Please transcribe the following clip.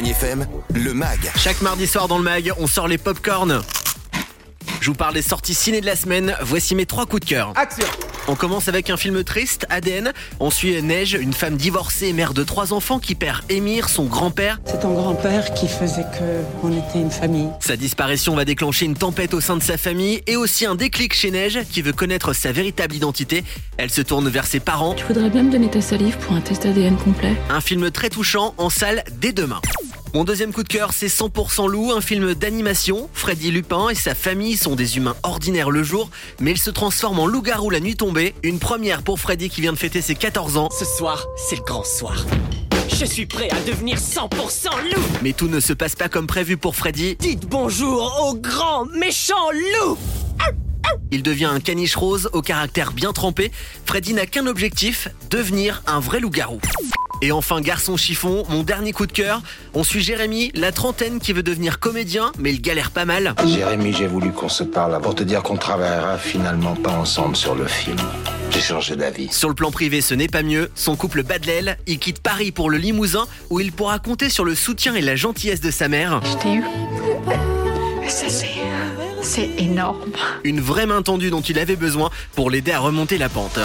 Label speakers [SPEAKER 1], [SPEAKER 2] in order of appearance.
[SPEAKER 1] Champagne FM, le MAG.
[SPEAKER 2] Chaque mardi soir dans le mag, on sort les popcorn. Je vous parle des sorties ciné de la semaine. Voici mes trois coups de cœur.
[SPEAKER 3] Action
[SPEAKER 2] On commence avec un film triste, ADN. On suit Neige, une femme divorcée, mère de trois enfants qui perd Émir, son grand-père.
[SPEAKER 4] C'est ton grand-père qui faisait que on était une famille.
[SPEAKER 2] Sa disparition va déclencher une tempête au sein de sa famille et aussi un déclic chez Neige qui veut connaître sa véritable identité. Elle se tourne vers ses parents.
[SPEAKER 5] Tu voudrais bien me donner ta salive pour un test ADN complet
[SPEAKER 2] Un film très touchant en salle dès demain. Mon deuxième coup de cœur, c'est 100% loup, un film d'animation. Freddy Lupin et sa famille sont des humains ordinaires le jour, mais ils se transforment en loup-garou la nuit tombée. Une première pour Freddy qui vient de fêter ses 14 ans.
[SPEAKER 6] Ce soir, c'est le grand soir. Je suis prêt à devenir 100% loup
[SPEAKER 2] Mais tout ne se passe pas comme prévu pour Freddy.
[SPEAKER 6] Dites bonjour au grand méchant loup
[SPEAKER 2] Il devient un caniche rose au caractère bien trempé. Freddy n'a qu'un objectif, devenir un vrai loup-garou. Et enfin, garçon chiffon, mon dernier coup de cœur. On suit Jérémy, la trentaine, qui veut devenir comédien, mais il galère pas mal.
[SPEAKER 7] Jérémy, j'ai voulu qu'on se parle pour te dire qu'on travaillera finalement pas ensemble sur le film. J'ai changé d'avis.
[SPEAKER 2] Sur le plan privé, ce n'est pas mieux. Son couple bat de l'aile. Il quitte Paris pour le Limousin, où il pourra compter sur le soutien et la gentillesse de sa mère.
[SPEAKER 5] Je t'ai eu. Ça, c'est. C'est énorme.
[SPEAKER 2] Une vraie main tendue dont il avait besoin pour l'aider à remonter la pente.